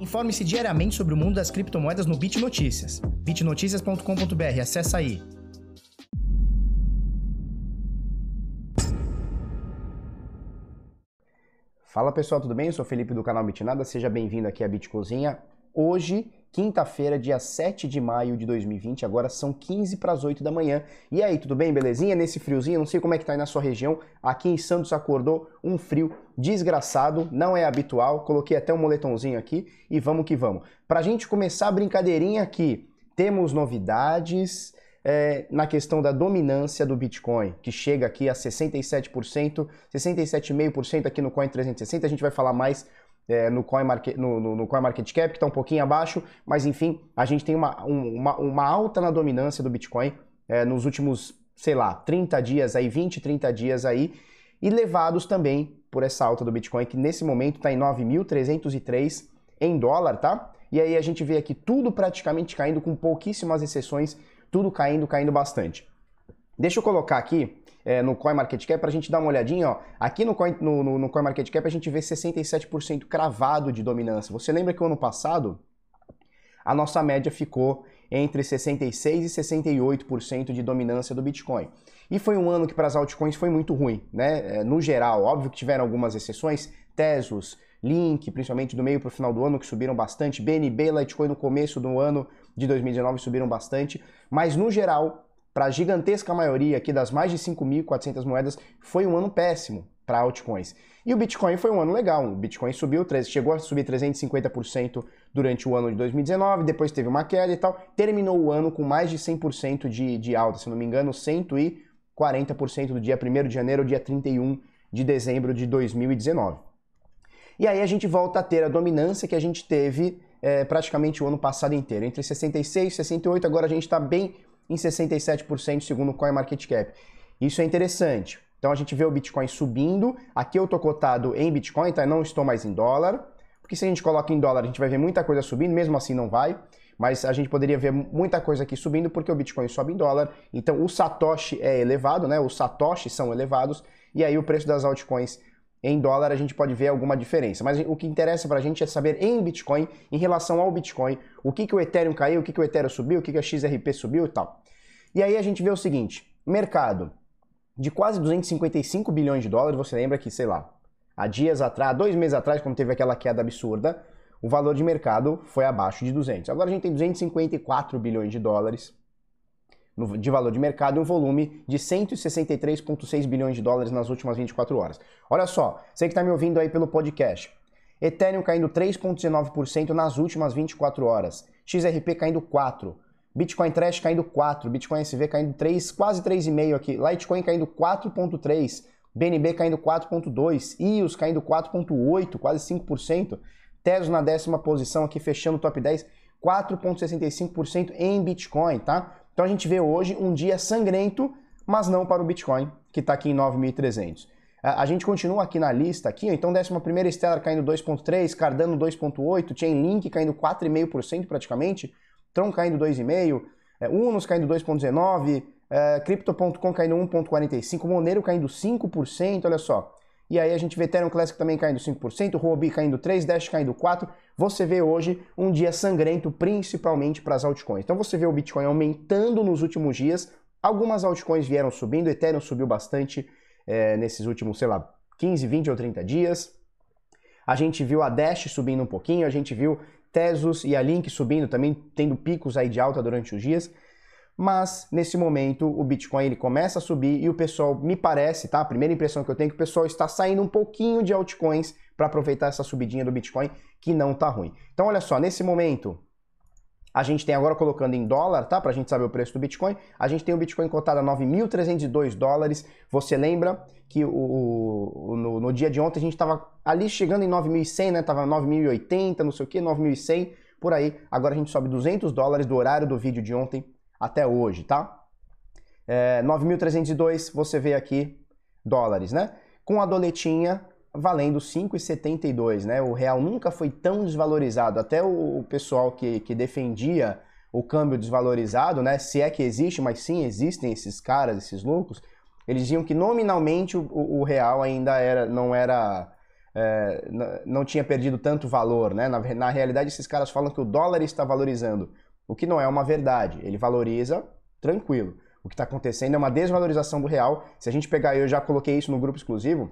Informe-se diariamente sobre o mundo das criptomoedas no Bit Notícias. bitnoticias.com.br, acessa aí. Fala pessoal, tudo bem? Eu sou Felipe do canal Bitnada, seja bem-vindo aqui à Bitcozinha. Hoje, quinta-feira, dia 7 de maio de 2020, agora são 15 para as 8 da manhã. E aí, tudo bem? Belezinha? Nesse friozinho, não sei como é que tá aí na sua região. Aqui em Santos acordou um frio desgraçado, não é habitual. Coloquei até um moletomzinho aqui e vamos que vamos. Pra gente começar a brincadeirinha aqui, temos novidades, é, na questão da dominância do Bitcoin, que chega aqui a 67%, 67,5% aqui no Coin 360. A gente vai falar mais é, no, Coin Market, no, no, no Coin Market Cap, que está um pouquinho abaixo, mas enfim, a gente tem uma, uma, uma alta na dominância do Bitcoin é, nos últimos, sei lá, 30 dias aí, 20, 30 dias aí, e levados também por essa alta do Bitcoin, que nesse momento está em 9.303 em dólar, tá? E aí a gente vê aqui tudo praticamente caindo, com pouquíssimas exceções, tudo caindo, caindo bastante. Deixa eu colocar aqui é, no CoinMarketCap para a gente dar uma olhadinha. Ó. Aqui no, Coin, no, no, no CoinMarketCap a gente vê 67% cravado de dominância. Você lembra que o ano passado a nossa média ficou entre 66% e 68% de dominância do Bitcoin. E foi um ano que para as altcoins foi muito ruim, né? É, no geral, óbvio que tiveram algumas exceções, Tesos, Link, principalmente do meio para o final do ano, que subiram bastante, BNB, Litecoin no começo do ano de 2019 subiram bastante, mas no geral, para a gigantesca maioria aqui das mais de 5.400 moedas, foi um ano péssimo para altcoins. E o Bitcoin foi um ano legal, o Bitcoin subiu, chegou a subir 350% durante o ano de 2019, depois teve uma queda e tal, terminou o ano com mais de 100% de, de alta, se não me engano, 140% do dia 1 de janeiro ao dia 31 de dezembro de 2019. E aí a gente volta a ter a dominância que a gente teve é, praticamente o ano passado inteiro. Entre 66 e 68, agora a gente está bem em 67% segundo o CoinMarketCap. Isso é interessante. Então a gente vê o Bitcoin subindo. Aqui eu estou cotado em Bitcoin, tá? Eu não estou mais em dólar. Porque se a gente coloca em dólar, a gente vai ver muita coisa subindo, mesmo assim não vai. Mas a gente poderia ver muita coisa aqui subindo porque o Bitcoin sobe em dólar. Então o Satoshi é elevado, né? Os Satoshi são elevados. E aí o preço das altcoins em dólar a gente pode ver alguma diferença. Mas o que interessa para a gente é saber em Bitcoin, em relação ao Bitcoin, o que, que o Ethereum caiu, o que, que o Ethereum subiu, o que, que a XRP subiu e tal. E aí a gente vê o seguinte, mercado de quase 255 bilhões de dólares, você lembra que, sei lá, há dias atrás, dois meses atrás, quando teve aquela queda absurda, o valor de mercado foi abaixo de 200. Agora a gente tem 254 bilhões de dólares de valor de mercado e um volume de 163,6 bilhões de dólares nas últimas 24 horas. Olha só, você que está me ouvindo aí pelo podcast. Ethereum caindo 3,19% nas últimas 24 horas. XRP caindo 4%. Bitcoin Trash caindo 4%. Bitcoin SV caindo 3, quase 3,5% aqui. Litecoin caindo 4,3%. BNB caindo 4,2%. EOS caindo 4,8%, quase 5%. Tesos na décima posição aqui, fechando o top 10, 4,65% em Bitcoin, tá? Então a gente vê hoje um dia sangrento, mas não para o Bitcoin, que está aqui em 9.300. A gente continua aqui na lista, aqui, então 11 Stellar caindo 2.3, Cardano 2.8, Chainlink caindo 4,5% praticamente, Tron caindo 2,5%, é, Unos caindo 2,19%, é, Crypto.com caindo 1,45%, Monero caindo 5%, olha só. E aí a gente vê Ethereum Classic também caindo 5%, Huobi caindo 3%, Dash caindo 4%. Você vê hoje um dia sangrento, principalmente para as altcoins. Então você vê o Bitcoin aumentando nos últimos dias. Algumas altcoins vieram subindo, Ethereum subiu bastante é, nesses últimos, sei lá, 15, 20 ou 30 dias. A gente viu a Dash subindo um pouquinho, a gente viu Tesos e a Link subindo também, tendo picos aí de alta durante os dias mas nesse momento o Bitcoin ele começa a subir e o pessoal, me parece, tá? A primeira impressão que eu tenho é que o pessoal está saindo um pouquinho de altcoins para aproveitar essa subidinha do Bitcoin, que não tá ruim. Então olha só, nesse momento a gente tem agora colocando em dólar, tá? Para a gente saber o preço do Bitcoin. A gente tem o Bitcoin cotado a 9.302 dólares. Você lembra que o, o no, no, dia de ontem a gente estava ali chegando em 9.100, né? Tava 9.080, não sei o que, 9.100 por aí. Agora a gente sobe 200 dólares do horário do vídeo de ontem até hoje, tá? É, 9.302 você vê aqui dólares, né? Com a doletinha valendo 5,72, né? O real nunca foi tão desvalorizado. Até o, pessoal que, que defendia o câmbio desvalorizado, né? Se é que existe, mas sim existem esses caras, esses loucos. Eles diziam que nominalmente o, o real ainda era, não era é, não tinha perdido tanto valor, né? Na, na realidade, esses caras falam que o dólar está valorizando, o que não é uma verdade. Ele valoriza tranquilo. O que está acontecendo é uma desvalorização do real. Se a gente pegar, eu já coloquei isso no grupo exclusivo,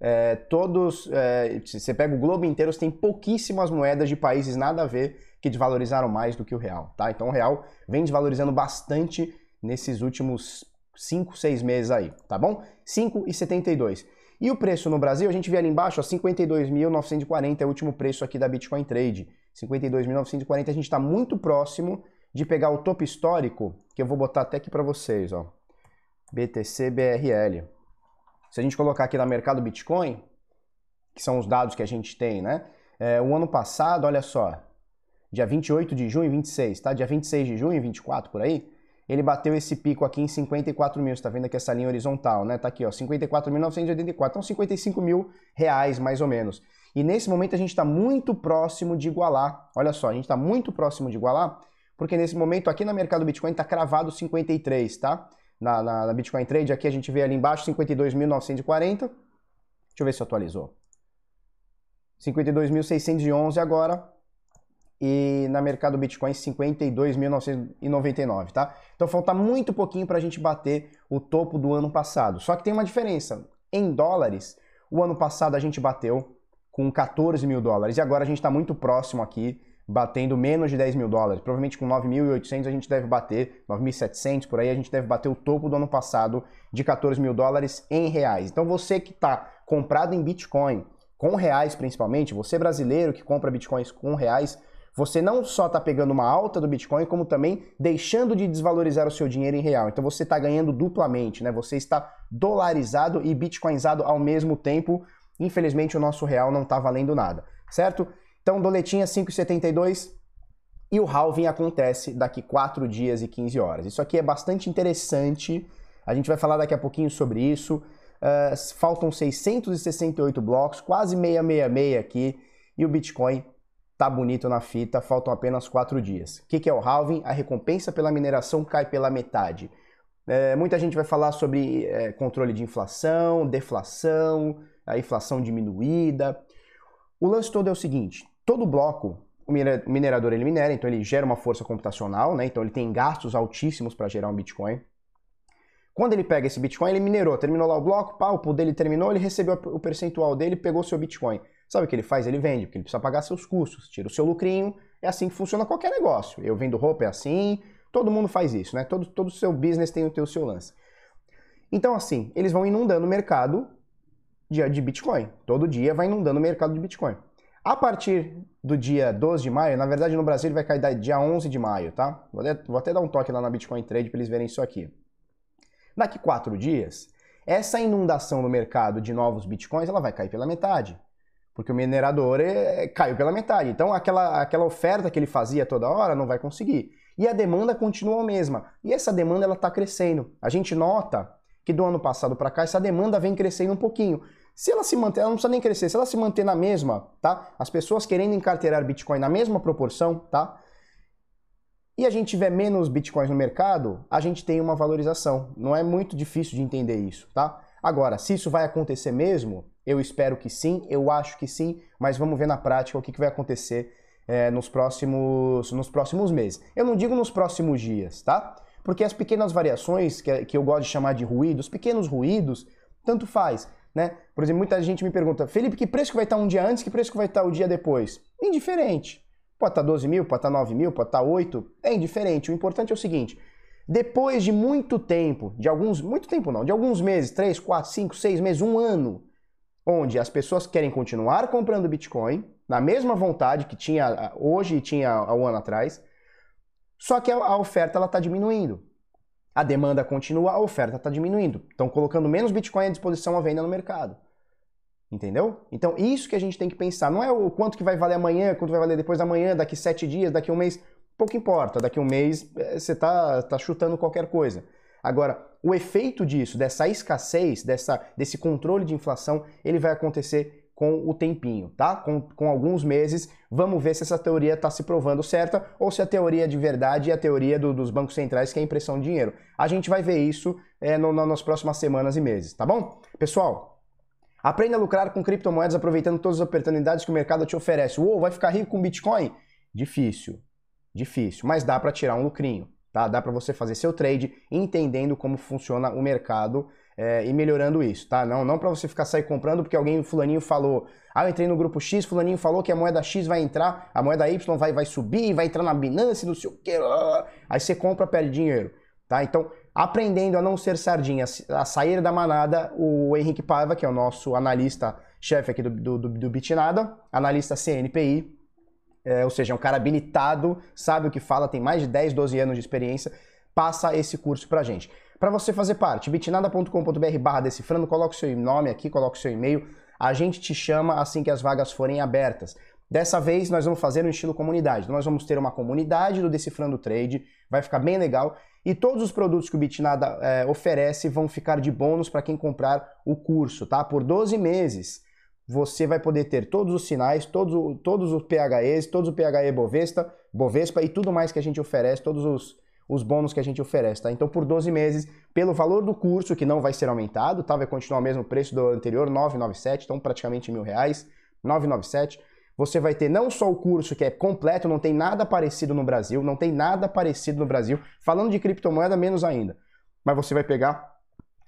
é, todos, é, você pega o globo inteiro, tem pouquíssimas moedas de países nada a ver que desvalorizaram mais do que o real, tá? Então o real vem desvalorizando bastante nesses últimos 5, 6 meses aí, tá bom? 5,72. E o preço no Brasil, a gente vê ali embaixo, 52.940 é o último preço aqui da Bitcoin Trade. 52.940, a gente está muito próximo de pegar o topo histórico, que eu vou botar até aqui para vocês, ó. BTC BRL. Se a gente colocar aqui no mercado Bitcoin, que são os dados que a gente tem, né? É, o ano passado, olha só, dia 28 de junho, 26, tá? Dia 26 de junho, 24 por aí, ele bateu esse pico aqui em 54 mil. Você tá vendo aqui essa linha horizontal, né? Tá aqui, ó, 54.984, então 55 mil reais mais ou menos. E nesse momento a gente está muito próximo de igualar. Olha só, a gente está muito próximo de igualar, porque nesse momento aqui no mercado Bitcoin está cravado 53, tá? Na, na, na, Bitcoin Trade, aqui a gente vê ali embaixo 52.940. Deixa eu ver se atualizou. 52.611 agora e na mercado Bitcoin 52.999, tá? Então falta muito pouquinho para a gente bater o topo do ano passado. Só que tem uma diferença. Em dólares, o ano passado a gente bateu com 14 mil dólares e agora a gente está muito próximo aqui, batendo menos de 10 mil dólares. Provavelmente com 9.800 a gente deve bater, 9.700 por aí, a gente deve bater o topo do ano passado de 14 mil dólares em reais. Então você que está comprado em Bitcoin, com reais principalmente, você brasileiro que compra Bitcoins com reais, você não só está pegando uma alta do Bitcoin, como também deixando de desvalorizar o seu dinheiro em real. Então você está ganhando duplamente, né? Você está dolarizado e bitcoinizado ao mesmo tempo. Infelizmente o nosso real não está valendo nada, certo? Então doletinha 5,72 e o halving acontece daqui 4 dias e 15 horas. Isso aqui é bastante interessante. A gente vai falar daqui a pouquinho sobre isso. Uh, faltam 668 blocos, quase 666 aqui, e o Bitcoin tá bonito na fita, faltam apenas quatro dias. O que, que é o halving? A recompensa pela mineração cai pela metade. É, muita gente vai falar sobre é, controle de inflação, deflação, a inflação diminuída. O lance todo é o seguinte: todo bloco, o minerador ele minera, então ele gera uma força computacional, né? então ele tem gastos altíssimos para gerar um Bitcoin. Quando ele pega esse Bitcoin, ele minerou, terminou lá o bloco, pá, o pool dele terminou, ele recebeu o percentual dele, pegou seu Bitcoin. Sabe o que ele faz? Ele vende, porque ele precisa pagar seus custos, tira o seu lucrinho. É assim que funciona qualquer negócio. Eu vendo roupa, é assim, todo mundo faz isso, né? Todo, todo seu business tem o, tem o seu lance. Então, assim, eles vão inundando o mercado de, de Bitcoin. Todo dia vai inundando o mercado de Bitcoin. A partir do dia 12 de maio, na verdade no Brasil ele vai cair dia 11 de maio, tá? Vou até, vou até dar um toque lá na Bitcoin Trade para eles verem isso aqui. Daqui quatro dias, essa inundação no mercado de novos Bitcoins ela vai cair pela metade porque o minerador é, caiu pela metade. Então aquela, aquela oferta que ele fazia toda hora não vai conseguir. E a demanda continua a mesma. E essa demanda ela está crescendo. A gente nota que do ano passado para cá essa demanda vem crescendo um pouquinho. Se ela se manter, ela não precisa nem crescer, se ela se manter na mesma, tá? As pessoas querendo encarteirar Bitcoin na mesma proporção, tá? E a gente tiver menos Bitcoins no mercado, a gente tem uma valorização. Não é muito difícil de entender isso, tá? Agora, se isso vai acontecer mesmo, eu espero que sim, eu acho que sim, mas vamos ver na prática o que, que vai acontecer é, nos, próximos, nos próximos meses. Eu não digo nos próximos dias, tá? Porque as pequenas variações, que, que eu gosto de chamar de ruídos, pequenos ruídos, tanto faz. Né? Por exemplo, muita gente me pergunta, Felipe, que preço que vai estar um dia antes, que preço que vai estar o dia depois? Indiferente. Pode estar 12 mil, pode estar 9 mil, pode estar 8, é indiferente. O importante é o seguinte, depois de muito tempo, de alguns, muito tempo não, de alguns meses, 3, 4, 5, 6 meses, um ano, onde as pessoas querem continuar comprando Bitcoin na mesma vontade que tinha hoje e tinha há um ano atrás, só que a oferta ela está diminuindo. A demanda continua, a oferta está diminuindo. Estão colocando menos Bitcoin à disposição à venda no mercado. Entendeu? Então, isso que a gente tem que pensar. Não é o quanto que vai valer amanhã, quanto vai valer depois da manhã, daqui sete dias, daqui um mês. Pouco importa. Daqui um mês eh, você está tá chutando qualquer coisa. Agora, o efeito disso, dessa escassez, dessa, desse controle de inflação, ele vai acontecer com o tempinho, tá? Com, com alguns meses. Vamos ver se essa teoria está se provando certa ou se a teoria de verdade é a teoria do, dos bancos centrais, que é a impressão de dinheiro. A gente vai ver isso é, no, no, nas próximas semanas e meses, tá bom? Pessoal, Aprenda a lucrar com criptomoedas aproveitando todas as oportunidades que o mercado te oferece. Uou, vai ficar rico com Bitcoin? Difícil, difícil, mas dá para tirar um lucrinho, tá? Dá para você fazer seu trade entendendo como funciona o mercado é, e melhorando isso, tá? Não, não para você ficar sair comprando porque alguém, fulaninho falou, ah, eu entrei no grupo X, fulaninho falou que a moeda X vai entrar, a moeda Y vai, vai subir, vai entrar na Binance, não sei o quê, aí você compra, perde dinheiro, tá? Então, aprendendo a não ser sardinha, a sair da manada, o Henrique Paiva, que é o nosso analista-chefe aqui do, do, do, do Bitnada, analista CNPI, é, ou seja, é um cara habilitado, sabe o que fala, tem mais de 10, 12 anos de experiência, passa esse curso pra gente. Para você fazer parte, bitnada.com.br barra decifrando, coloque seu nome aqui, coloque seu e-mail, a gente te chama assim que as vagas forem abertas. Dessa vez nós vamos fazer no estilo comunidade. Nós vamos ter uma comunidade do Decifrando Trade, vai ficar bem legal. E todos os produtos que o Bitnada é, oferece vão ficar de bônus para quem comprar o curso, tá? Por 12 meses você vai poder ter todos os sinais, todos, todos os PHEs, todos o PHE Bovespa, Bovespa e tudo mais que a gente oferece, todos os, os bônus que a gente oferece, tá? Então, por 12 meses, pelo valor do curso, que não vai ser aumentado, tá? Vai continuar o mesmo preço do anterior, 997, então praticamente mil reais, 997. Você vai ter não só o curso que é completo, não tem nada parecido no Brasil, não tem nada parecido no Brasil, falando de criptomoeda, menos ainda. Mas você vai pegar,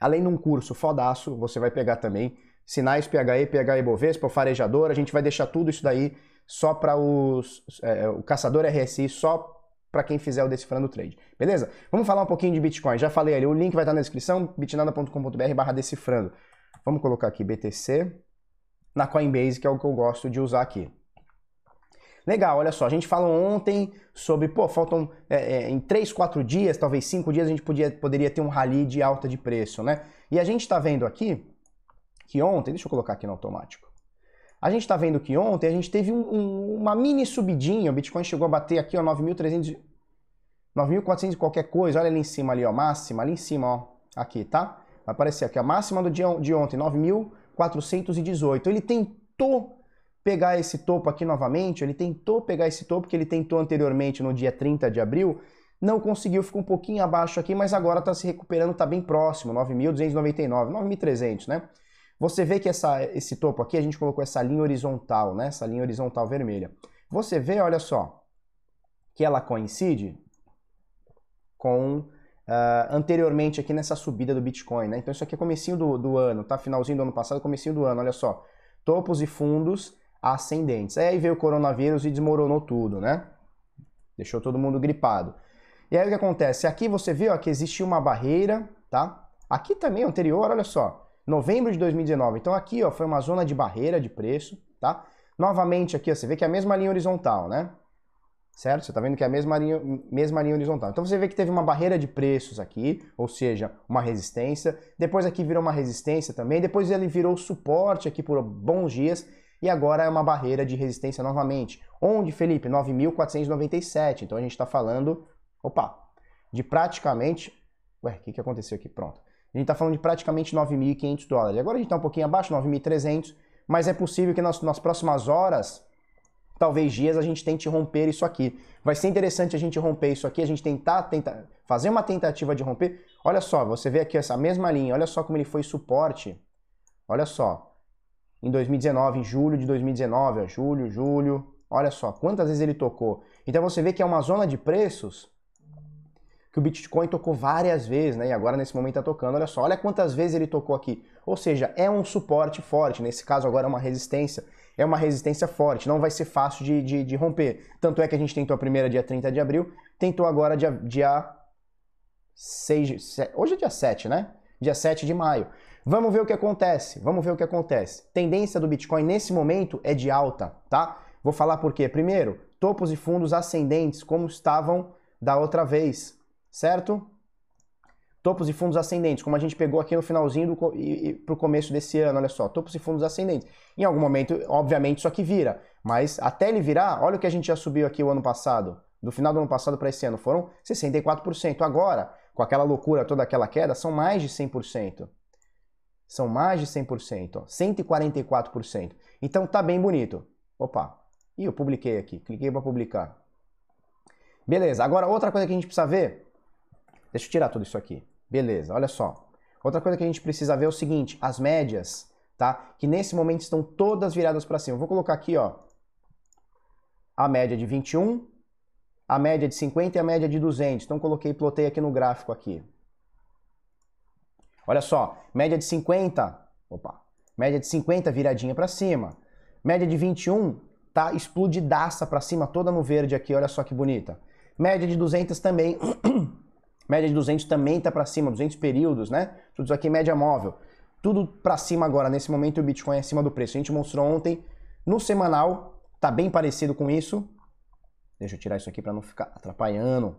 além de um curso fodaço, você vai pegar também sinais PHE, PHE Bovespa, o farejador, a gente vai deixar tudo isso daí só para os é, o caçador RSI, só para quem fizer o decifrando trade. Beleza? Vamos falar um pouquinho de Bitcoin. Já falei ali, o link vai estar na descrição, bitnada.com.br decifrando. Vamos colocar aqui BTC na Coinbase, que é o que eu gosto de usar aqui. Legal, olha só, a gente falou ontem sobre, pô, faltam é, é, em 3, 4 dias, talvez 5 dias, a gente podia, poderia ter um rally de alta de preço, né? E a gente está vendo aqui que ontem, deixa eu colocar aqui no automático. A gente está vendo que ontem a gente teve um, um, uma mini subidinha, o Bitcoin chegou a bater aqui, ó, 9.300, 9.400 e qualquer coisa, olha ali em cima ali, ó, máxima, ali em cima, ó, aqui, tá? Vai aparecer aqui, a máxima do dia de ontem, 9.418. Ele tentou pegar esse topo aqui novamente, ele tentou pegar esse topo que ele tentou anteriormente no dia 30 de abril, não conseguiu, ficou um pouquinho abaixo aqui, mas agora está se recuperando, está bem próximo, 9.299, 9.300, né? Você vê que essa, esse topo aqui, a gente colocou essa linha horizontal, né? Essa linha horizontal vermelha. Você vê, olha só, que ela coincide com uh, anteriormente aqui nessa subida do Bitcoin, né? Então isso aqui é comecinho do, do ano, tá? Finalzinho do ano passado, comecinho do ano, olha só. Topos e fundos ascendentes. Aí veio o coronavírus e desmoronou tudo, né? Deixou todo mundo gripado. E aí o que acontece? Aqui você vê ó, que existe uma barreira, tá? Aqui também, anterior, olha só novembro de 2019. Então aqui ó, foi uma zona de barreira de preço, tá? Novamente aqui ó, você vê que é a mesma linha horizontal, né? Certo? Você está vendo que é a mesma linha, mesma linha horizontal. Então você vê que teve uma barreira de preços aqui, ou seja, uma resistência. Depois aqui virou uma resistência também. Depois ele virou suporte aqui por bons dias. E agora é uma barreira de resistência novamente. Onde, Felipe? 9.497. Então a gente está falando, opa, de praticamente... Ué, o que, que aconteceu aqui? Pronto. A gente está falando de praticamente 9.500 dólares. Agora a gente está um pouquinho abaixo, 9.300, mas é possível que nas, nas próximas horas, talvez dias, a gente tente romper isso aqui. Vai ser interessante a gente romper isso aqui, a gente tentar, fazer uma tentativa de romper. Olha só, você vê aqui essa mesma linha, olha só como ele foi suporte. Olha só, em 2019, em julho de 2019, ó, julho, julho, olha só, quantas vezes ele tocou. Então você vê que é uma zona de preços que o Bitcoin tocou várias vezes, né? E agora nesse momento está tocando. Olha só, olha quantas vezes ele tocou aqui. Ou seja, é um suporte forte. Nesse caso agora é uma resistência. É uma resistência forte. Não vai ser fácil de, de, de romper. Tanto é que a gente tentou a primeira dia 30 de abril, tentou agora dia, dia 6. 7, hoje é dia 7, né? Dia 7 de maio. Vamos ver o que acontece. Vamos ver o que acontece. Tendência do Bitcoin nesse momento é de alta, tá? Vou falar por quê. Primeiro, topos e fundos ascendentes, como estavam da outra vez certo? Topos e fundos ascendentes, como a gente pegou aqui no finalzinho do, e, e para o começo desse ano, olha só, topos e fundos ascendentes. Em algum momento, obviamente, isso aqui vira, mas até ele virar, olha o que a gente já subiu aqui o ano passado, do final do ano passado para esse ano, foram 64%. Agora, com aquela loucura, toda aquela queda, são mais de 100%. São mais de 100%, ó, 144%. Então tá bem bonito. Opa, e eu publiquei aqui, cliquei para publicar. Beleza, agora outra coisa que a gente precisa ver Deixa eu tirar tudo isso aqui. Beleza, olha só. Outra coisa que a gente precisa ver é o seguinte, as médias, tá? Que nesse momento estão todas viradas para cima. Vou colocar aqui, ó, a média de 21, a média de 50 e a média de 200. Então coloquei, plotei aqui no gráfico aqui. Olha só, média de 50, opa, média de 50 viradinha para cima. Média de 21 tá explodidaça para cima, toda no verde aqui, olha só que bonita. Média de 200 também, média de 200 também tá para cima, 200 períodos, né? Tudo isso aqui média móvel. Tudo para cima agora, nesse momento o Bitcoin é acima do preço. A gente mostrou ontem no semanal, tá bem parecido com isso. Deixa eu tirar isso aqui para não ficar atrapalhando.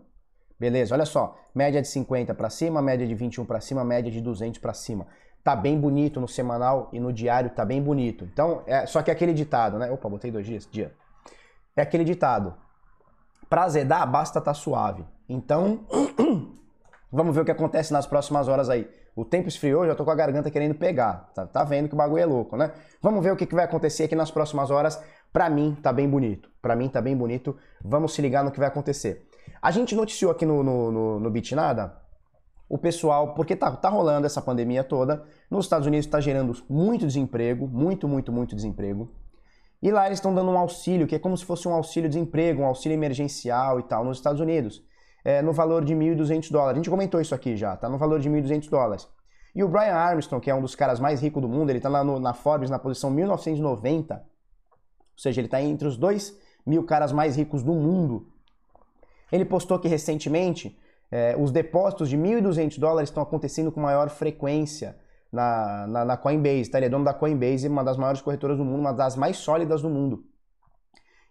Beleza, olha só, média de 50 para cima, média de 21 para cima, média de 200 para cima. Tá bem bonito no semanal e no diário tá bem bonito. Então, é, só que é aquele ditado, né? Opa, botei dois dias, dia. É aquele ditado. Pra azedar, basta tá suave. Então, vamos ver o que acontece nas próximas horas aí. O tempo esfriou, já tô com a garganta querendo pegar. Tá, tá vendo que o bagulho é louco, né? Vamos ver o que, que vai acontecer aqui nas próximas horas. Pra mim, tá bem bonito. Pra mim, tá bem bonito. Vamos se ligar no que vai acontecer. A gente noticiou aqui no, no, no, no Bitnada o pessoal, porque tá, tá rolando essa pandemia toda, nos Estados Unidos está gerando muito desemprego, muito, muito, muito desemprego. E lá eles estão dando um auxílio, que é como se fosse um auxílio-desemprego, um auxílio emergencial e tal, nos Estados Unidos é, no valor de 1.200 dólares. A gente comentou isso aqui já, tá no valor de 1.200 dólares. E o Brian Armstrong, que é um dos caras mais ricos do mundo, ele está lá no, na Forbes na posição 1990, ou seja, ele está entre os dois mil caras mais ricos do mundo. Ele postou que recentemente é, os depósitos de 1.200 dólares estão acontecendo com maior frequência na, na, na, Coinbase. Tá? Ele é dono da Coinbase, uma das maiores corretoras do mundo, uma das mais sólidas do mundo.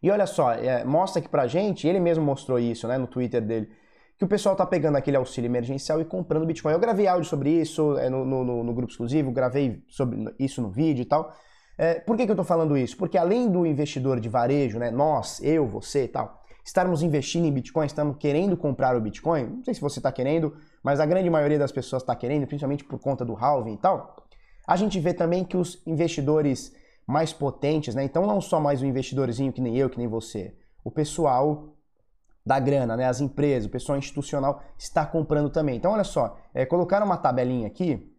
E olha só, é, mostra aqui pra gente, ele mesmo mostrou isso né, no Twitter dele, que o pessoal tá pegando aquele auxílio emergencial e comprando Bitcoin. Eu gravei áudio sobre isso é, no, no, no, grupo exclusivo, gravei sobre isso no vídeo e tal. É, por que, que eu tô falando isso? Porque além do investidor de varejo, né, nós, eu, você e tal, estarmos investindo em Bitcoin, estamos querendo comprar o Bitcoin, não sei se você está querendo, mas a grande maioria das pessoas está querendo, principalmente por conta do halving e tal, a gente vê também que os investidores mais potentes, né, então não só mais o investidorzinho que nem eu, que nem você, o pessoal da grana, né? As empresas, o pessoal institucional está comprando também. Então, olha só, é, colocaram uma tabelinha aqui,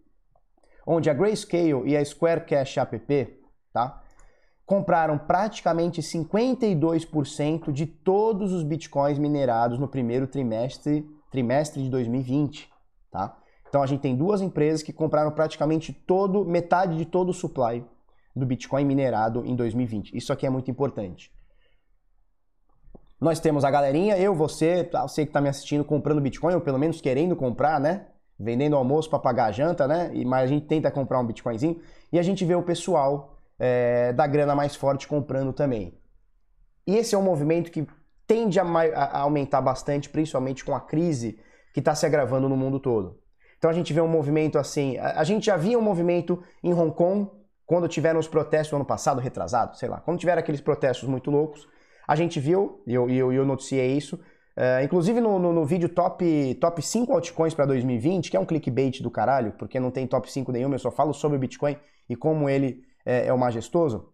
onde a Grayscale e a Square Cash App, tá? Compraram praticamente 52% de todos os bitcoins minerados no primeiro trimestre, trimestre de 2020, tá? Então a gente tem duas empresas que compraram praticamente todo, metade de todo o supply do Bitcoin minerado em 2020. Isso aqui é muito importante. Nós temos a galerinha, eu, você, você que está me assistindo comprando Bitcoin, ou pelo menos querendo comprar, né? Vendendo almoço para pagar a janta, né? E, mas a gente tenta comprar um Bitcoinzinho. E a gente vê o pessoal é, da grana mais forte comprando também. E esse é um movimento que tende a, a aumentar bastante, principalmente com a crise que está se agravando no mundo todo. Então a gente vê um movimento assim. A, a gente já via um movimento em Hong Kong quando tiveram os protestos no ano passado, retrasado, sei lá. Quando tiveram aqueles protestos muito loucos, a gente viu, e eu, eu, eu noticiei isso, uh, inclusive no, no, no, vídeo top, top 5 altcoins para 2020, que é um clickbait do caralho, porque não tem top 5 nenhum, eu só falo sobre o Bitcoin e como ele é, é o majestoso.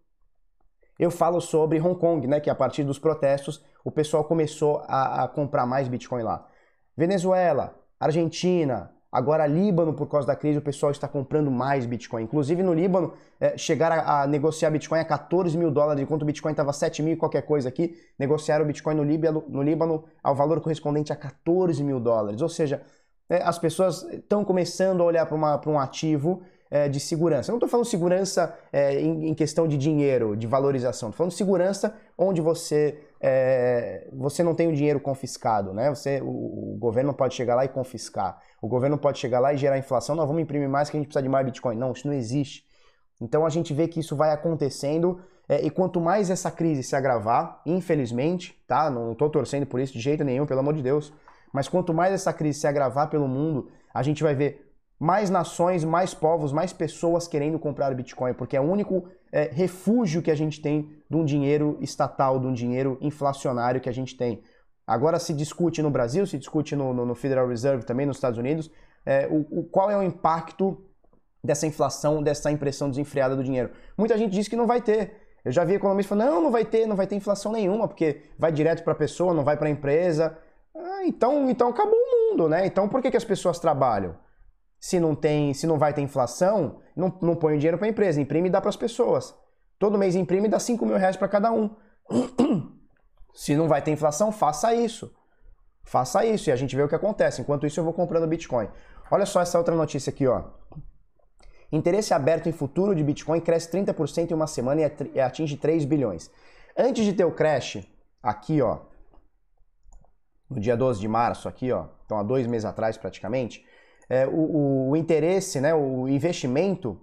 Eu falo sobre Hong Kong, né, que a partir dos protestos o pessoal começou a, a comprar mais Bitcoin lá. Venezuela, Argentina, Agora, Líbano, por causa da crise, o pessoal está comprando mais Bitcoin. Inclusive, no Líbano, é, chegaram a, a, negociar Bitcoin a 14 mil dólares, enquanto o Bitcoin estava 7 mil e qualquer coisa aqui. Negociaram o Bitcoin no Líbano, no Líbano ao valor correspondente a 14 mil dólares. Ou seja, é, as pessoas estão começando a olhar para um ativo é, de segurança. Eu não estou falando segurança é, em, em, questão de dinheiro, de valorização. Estou falando segurança onde você, é, você não tem o dinheiro confiscado. Né? Você, o, o governo pode chegar lá e confiscar. O governo pode chegar lá e gerar inflação, não, vamos imprimir mais que a gente precisa de mais Bitcoin. Não, isso não existe. Então a gente vê que isso vai acontecendo é, e quanto mais essa crise se agravar, infelizmente, tá? Não estou torcendo por isso de jeito nenhum, pelo amor de Deus, mas quanto mais essa crise se agravar pelo mundo, a gente vai ver mais nações, mais povos, mais pessoas querendo comprar Bitcoin, porque é o único é, refúgio que a gente tem de um dinheiro estatal, de um dinheiro inflacionário que a gente tem. Agora se discute no Brasil, se discute no, no, no Federal Reserve também nos Estados Unidos, é, o, o, qual é o impacto dessa inflação, dessa impressão desenfreada do dinheiro. Muita gente diz que não vai ter. Eu já vi economistas falando, não, não vai ter, não vai ter inflação nenhuma, porque vai direto para a pessoa, não vai para a empresa. Ah, então, então acabou o mundo, né? Então por que, que as pessoas trabalham? Se não tem, se não vai ter inflação, não, não põe dinheiro para a empresa, imprime e dá para as pessoas. Todo mês imprime e dá 5 mil reais para cada um. Se não vai ter inflação, faça isso. Faça isso e a gente vê o que acontece. Enquanto isso, eu vou comprando Bitcoin. Olha só essa outra notícia aqui, ó. Interesse aberto em futuro de Bitcoin cresce 30% em uma semana e atinge 3 bilhões. Antes de ter o crash, aqui, ó, no dia 12 de março, aqui, ó, então há dois meses atrás praticamente, é, o, o, interesse, né, o investimento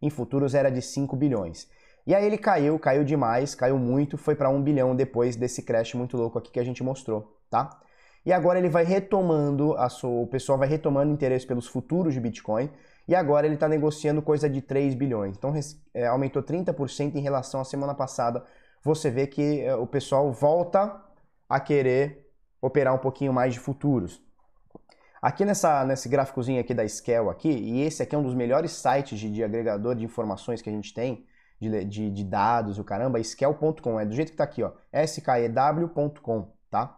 em futuros era de 5 bilhões. E aí ele caiu, caiu demais, caiu muito, foi para 1 bilhão depois desse crash muito louco aqui que a gente mostrou, tá? E agora ele vai retomando, a sua, o pessoal vai retomando interesse pelos futuros de Bitcoin, e agora ele está negociando coisa de 3 bilhões. Então é, aumentou 30% em relação à semana passada. Você vê que é, o pessoal volta a querer operar um pouquinho mais de futuros. Aqui nessa, nesse gráficozinho aqui da Scale aqui, e esse aqui é um dos melhores sites de, de agregador de informações que a gente tem, de, de, de dados, o caramba, scale.com, é do jeito que está aqui, ó, skew.com, tá?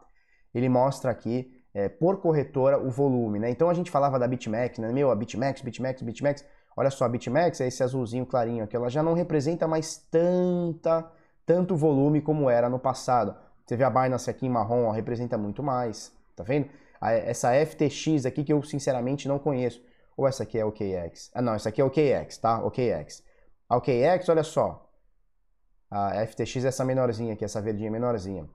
Ele mostra aqui é, por corretora o volume, né? Então a gente falava da BitMEX, né? Meu, a BitMEX, BitMEX, BitMEX. Olha só, a BitMEX é esse azulzinho clarinho aqui, ela já não representa mais tanta, tanto volume como era no passado. Você vê a Binance aqui em marrom, ó, representa muito mais, tá vendo? Essa FTX aqui que eu sinceramente não conheço. Ou essa aqui é o OKX? Ah, não, essa aqui é o OKX, tá? OKX. A OKX, olha só. A FTX é essa menorzinha aqui, essa verdinha menorzinha.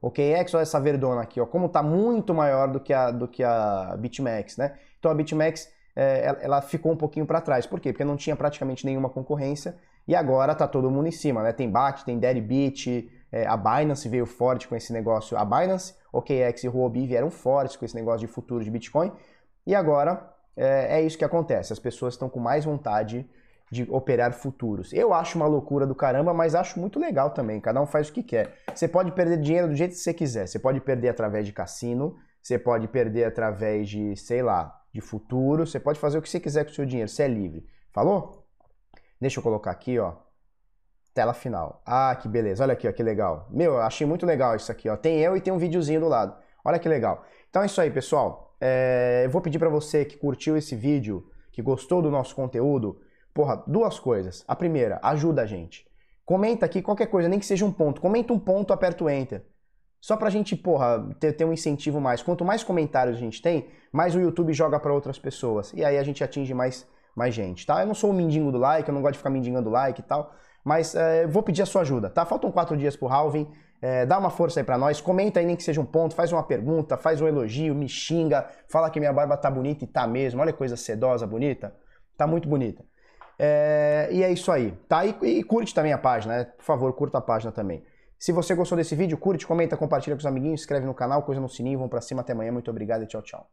O KX, olha essa verdona aqui, ó, como está muito maior do que a, do que a BitMEX, né? Então a BitMEX é, ela ficou um pouquinho para trás. Por quê? Porque não tinha praticamente nenhuma concorrência e agora está todo mundo em cima, né? Tem BAT, tem Deribit, é, a Binance veio forte com esse negócio. A Binance, OKX e Huobi vieram fortes com esse negócio de futuro de Bitcoin e agora é, é isso que acontece. As pessoas estão com mais vontade de operar futuros. Eu acho uma loucura do caramba, mas acho muito legal também. Cada um faz o que quer. Você pode perder dinheiro do jeito que você quiser. Você pode perder através de cassino, você pode perder através de, sei lá, de futuro. Você pode fazer o que você quiser com o seu dinheiro. Você é livre. Falou? Deixa eu colocar aqui, ó. Tela final. Ah, que beleza. Olha aqui, ó, que legal. Meu, eu achei muito legal isso aqui, ó. Tem eu e tem um videozinho do lado. Olha que legal. Então é isso aí, pessoal. É... Eu vou pedir para você que curtiu esse vídeo, que gostou do nosso conteúdo, Porra, duas coisas. A primeira, ajuda a gente. Comenta aqui qualquer coisa, nem que seja um ponto. Comenta um ponto, aperta o Enter. Só pra gente, porra, ter, ter um incentivo mais. Quanto mais comentários a gente tem, mais o YouTube joga para outras pessoas. E aí a gente atinge mais, mais gente, tá? Eu não sou o mendigo do like, eu não gosto de ficar mendigando like e tal. Mas é, vou pedir a sua ajuda, tá? Faltam quatro dias pro Halving. É, dá uma força aí pra nós. Comenta aí, nem que seja um ponto. Faz uma pergunta, faz um elogio, me xinga. Fala que minha barba tá bonita e tá mesmo. Olha que coisa sedosa, bonita. Tá muito bonita. É, e é isso aí, tá? E, e, curte também a página, né? Por favor, curta a página também. Se você gostou desse vídeo, curte, comenta, compartilha com os amiguinhos, inscreve no canal, coisa no sininho, vamos pra cima até amanhã. Muito obrigado e tchau, tchau.